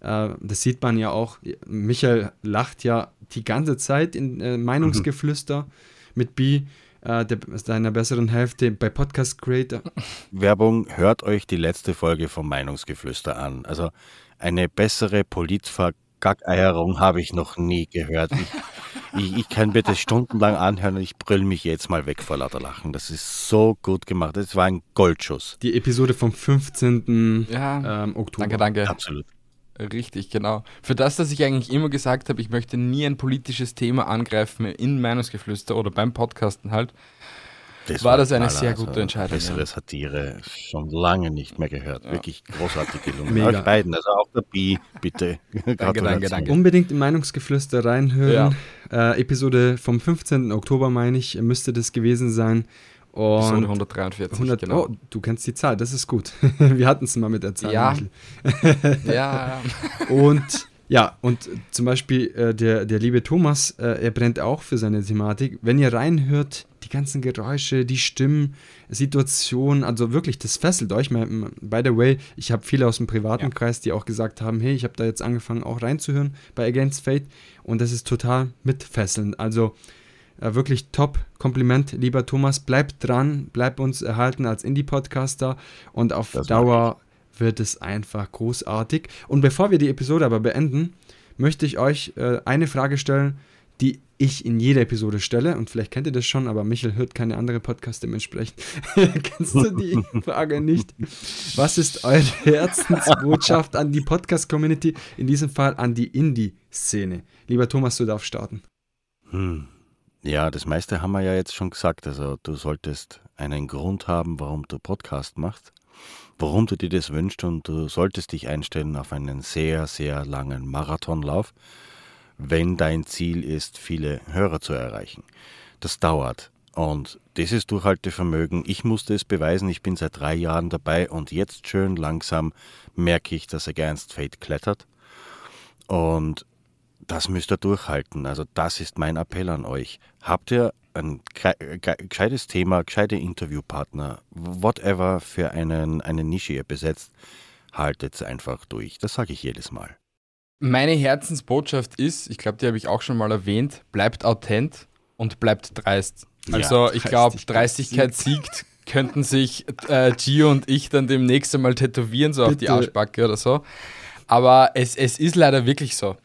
Äh, das sieht man ja auch. Michael lacht ja die ganze Zeit in äh, Meinungsgeflüster mhm. mit B, äh, der, seiner besseren Hälfte bei Podcast Creator. Werbung, hört euch die letzte Folge vom Meinungsgeflüster an. Also eine bessere Politvergackeierung habe ich noch nie gehört. Ich, ich, ich, kann mir das stundenlang anhören und ich brüll mich jetzt mal weg vor lauter Lachen. Das ist so gut gemacht. Das war ein Goldschuss. Die Episode vom 15. Ja, ähm, Oktober. Danke, danke. Absolut. Richtig, genau. Für das, dass ich eigentlich immer gesagt habe, ich möchte nie ein politisches Thema angreifen in Meinungsgeflüster oder beim Podcasten halt, das war, das eine sehr gute also Entscheidung. Bessere Satire schon lange nicht mehr gehört. Ja. Wirklich großartig gelungen. Mega. Euch beiden, also auch der B, bitte. danke, danke, danke. Unbedingt im Meinungsgeflüster reinhören. Ja. Äh, Episode vom 15. Oktober, meine ich, müsste das gewesen sein. Und Episode 143, 100, genau. Oh, du kennst die Zahl, das ist gut. Wir hatten es mal mit der Zahl. Ja. ja. Und ja, und zum Beispiel äh, der, der liebe Thomas, äh, er brennt auch für seine Thematik. Wenn ihr reinhört, die ganzen Geräusche, die Stimmen, Situationen, also wirklich, das fesselt euch. By the way, ich habe viele aus dem privaten ja. Kreis, die auch gesagt haben, hey, ich habe da jetzt angefangen auch reinzuhören bei Against Fate und das ist total mitfesselnd. Also äh, wirklich top Kompliment, lieber Thomas. Bleib dran, bleib uns erhalten als Indie-Podcaster und auf das Dauer wird es einfach großartig. Und bevor wir die Episode aber beenden, möchte ich euch äh, eine Frage stellen, die ich in jeder Episode stelle. Und vielleicht kennt ihr das schon, aber Michael hört keine andere Podcast dementsprechend. Kennst du die Frage nicht? Was ist eure Herzensbotschaft an die Podcast-Community, in diesem Fall an die Indie-Szene? Lieber Thomas, du darfst starten. Hm. Ja, das meiste haben wir ja jetzt schon gesagt. Also du solltest einen Grund haben, warum du Podcast machst warum du dir das wünschst und du solltest dich einstellen auf einen sehr, sehr langen Marathonlauf, wenn dein Ziel ist, viele Hörer zu erreichen. Das dauert und das ist Durchhaltevermögen. Ich musste es beweisen, ich bin seit drei Jahren dabei und jetzt schön langsam merke ich, dass Against Fate klettert. Und das müsst ihr durchhalten. Also das ist mein Appell an euch. Habt ihr ein gescheites Thema, gescheite Interviewpartner, whatever für einen, eine Nische ihr besetzt, haltet einfach durch. Das sage ich jedes Mal. Meine Herzensbotschaft ist, ich glaube, die habe ich auch schon mal erwähnt, bleibt authent und bleibt dreist. Also ja, ich glaube, Dreistigkeit siegt, könnten sich äh, Gio und ich dann demnächst einmal tätowieren, so Bitte. auf die Arschbacke oder so. Aber es, es ist leider wirklich so.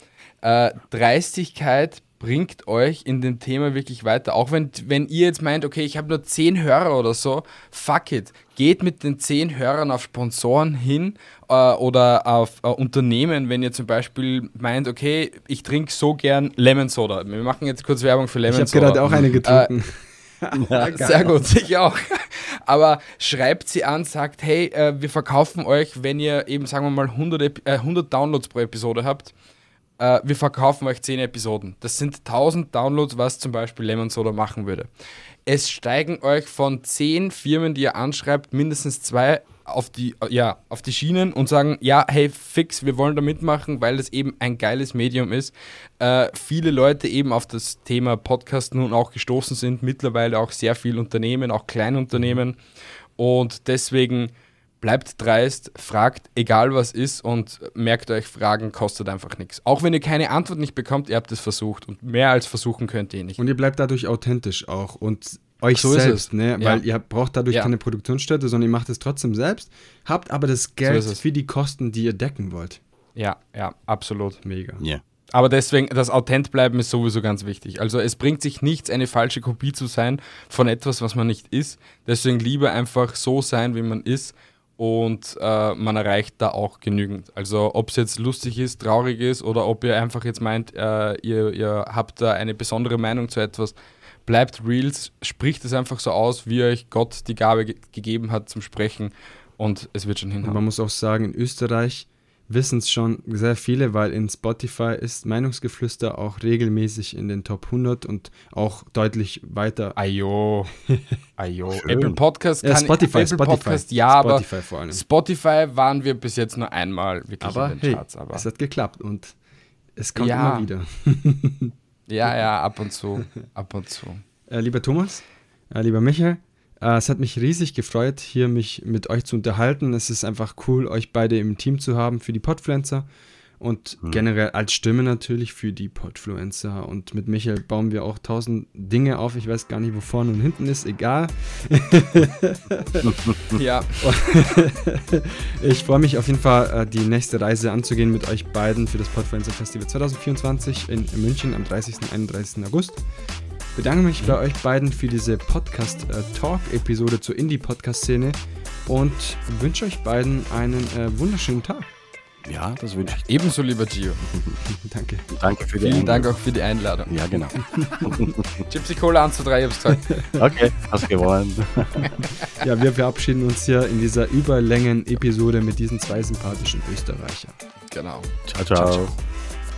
Äh, Dreistigkeit bringt euch in dem Thema wirklich weiter. Auch wenn, wenn ihr jetzt meint, okay, ich habe nur 10 Hörer oder so, fuck it. Geht mit den 10 Hörern auf Sponsoren hin äh, oder auf äh, Unternehmen, wenn ihr zum Beispiel meint, okay, ich trinke so gern Lemon Soda. Wir machen jetzt kurz Werbung für Lemon Soda. Ich habe gerade auch eine getrunken. Äh, ja, sehr gut, ich auch. Aber schreibt sie an, sagt, hey, äh, wir verkaufen euch, wenn ihr eben, sagen wir mal, 100, äh, 100 Downloads pro Episode habt, äh, wir verkaufen euch 10 Episoden. Das sind 1000 Downloads, was zum Beispiel Lemon Soda machen würde. Es steigen euch von 10 Firmen, die ihr anschreibt, mindestens zwei auf die, ja, auf die Schienen und sagen, ja, hey, fix, wir wollen da mitmachen, weil das eben ein geiles Medium ist. Äh, viele Leute eben auf das Thema Podcast nun auch gestoßen sind, mittlerweile auch sehr viele Unternehmen, auch Kleinunternehmen. Und deswegen bleibt dreist, fragt, egal was ist und merkt euch, Fragen kostet einfach nichts. Auch wenn ihr keine Antwort nicht bekommt, ihr habt es versucht und mehr als versuchen könnt ihr nicht. Und ihr bleibt dadurch authentisch auch und euch so selbst, ne? Ja. Weil ihr braucht dadurch ja. keine Produktionsstätte, sondern ihr macht es trotzdem selbst, habt aber das Geld so für die Kosten, die ihr decken wollt. Ja, ja, absolut. Mega. Ja. Aber deswegen, das Authent bleiben ist sowieso ganz wichtig. Also es bringt sich nichts, eine falsche Kopie zu sein von etwas, was man nicht ist. Deswegen lieber einfach so sein, wie man ist und äh, man erreicht da auch genügend. Also ob es jetzt lustig ist, traurig ist oder ob ihr einfach jetzt meint, äh, ihr, ihr habt da eine besondere Meinung zu etwas, bleibt Reels, spricht es einfach so aus, wie euch Gott die Gabe ge gegeben hat zum Sprechen und es wird schon hinhauen. Man muss auch sagen, in Österreich wissen es schon sehr viele, weil in Spotify ist Meinungsgeflüster auch regelmäßig in den Top 100 und auch deutlich weiter. Ayo. Ayo. Apple Podcast kann ja, Spotify, Apple Spotify, Podcast ja, Spotify aber vor allem. Spotify waren wir bis jetzt nur einmal wirklich aber in den hey, Charts. Aber es hat geklappt und es kommt ja. immer wieder. ja, ja, ab und zu. Ab und zu. Äh, lieber Thomas, äh, lieber Michael, es hat mich riesig gefreut, hier mich mit euch zu unterhalten. Es ist einfach cool, euch beide im Team zu haben für die Podfluencer und mhm. generell als Stimme natürlich für die Podfluencer. Und mit Michael bauen wir auch tausend Dinge auf. Ich weiß gar nicht, wo vorne und hinten ist, egal. ja. ich freue mich auf jeden Fall, äh, die nächste Reise anzugehen mit euch beiden für das Podfluencer Festival 2024 in München am 30. und 31. August bedanke mich bei euch beiden für diese Podcast-Talk-Episode zur Indie-Podcast-Szene und wünsche euch beiden einen äh, wunderschönen Tag. Ja, das wünsche ich. Ebenso, lieber Gio. Danke. Danke für die Vielen Dank auch für die Einladung. Ja, genau. Gypsy Cola 1 zu 3, ich hab's gesagt. Okay, hast gewonnen. ja, wir verabschieden uns hier in dieser Überlängen-Episode mit diesen zwei sympathischen Österreichern. Genau. Ciao, ciao, ciao.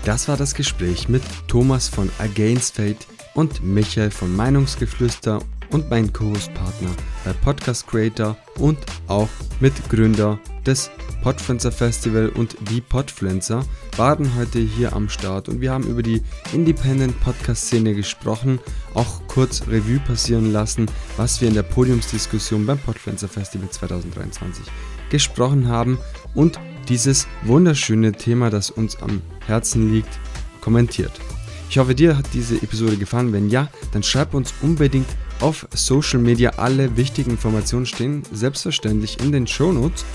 Das war das Gespräch mit Thomas von Against Fate und Michael von Meinungsgeflüster und mein Co-Host-Partner bei Podcast Creator und auch Mitgründer des Podfluencer Festival und die Podfluencer waren heute hier am Start und wir haben über die Independent Podcast Szene gesprochen, auch kurz Revue passieren lassen, was wir in der Podiumsdiskussion beim Podfluencer Festival 2023 gesprochen haben und dieses wunderschöne Thema, das uns am Herzen liegt, kommentiert. Ich hoffe, dir hat diese Episode gefallen. Wenn ja, dann schreib uns unbedingt auf Social Media. Alle wichtigen Informationen stehen selbstverständlich in den Show Notes.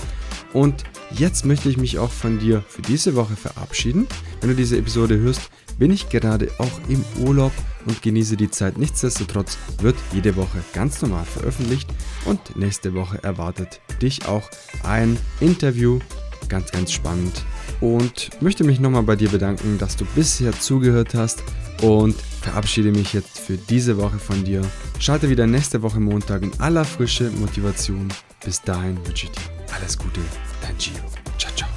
Und jetzt möchte ich mich auch von dir für diese Woche verabschieden. Wenn du diese Episode hörst, bin ich gerade auch im Urlaub und genieße die Zeit. Nichtsdestotrotz wird jede Woche ganz normal veröffentlicht und nächste Woche erwartet dich auch ein Interview. Ganz, ganz spannend und möchte mich nochmal bei dir bedanken, dass du bisher zugehört hast und verabschiede mich jetzt für diese Woche von dir. Schalte wieder nächste Woche Montag in aller Frische Motivation. Bis dahin wünsche ich dir alles Gute, dein Gio. Ciao,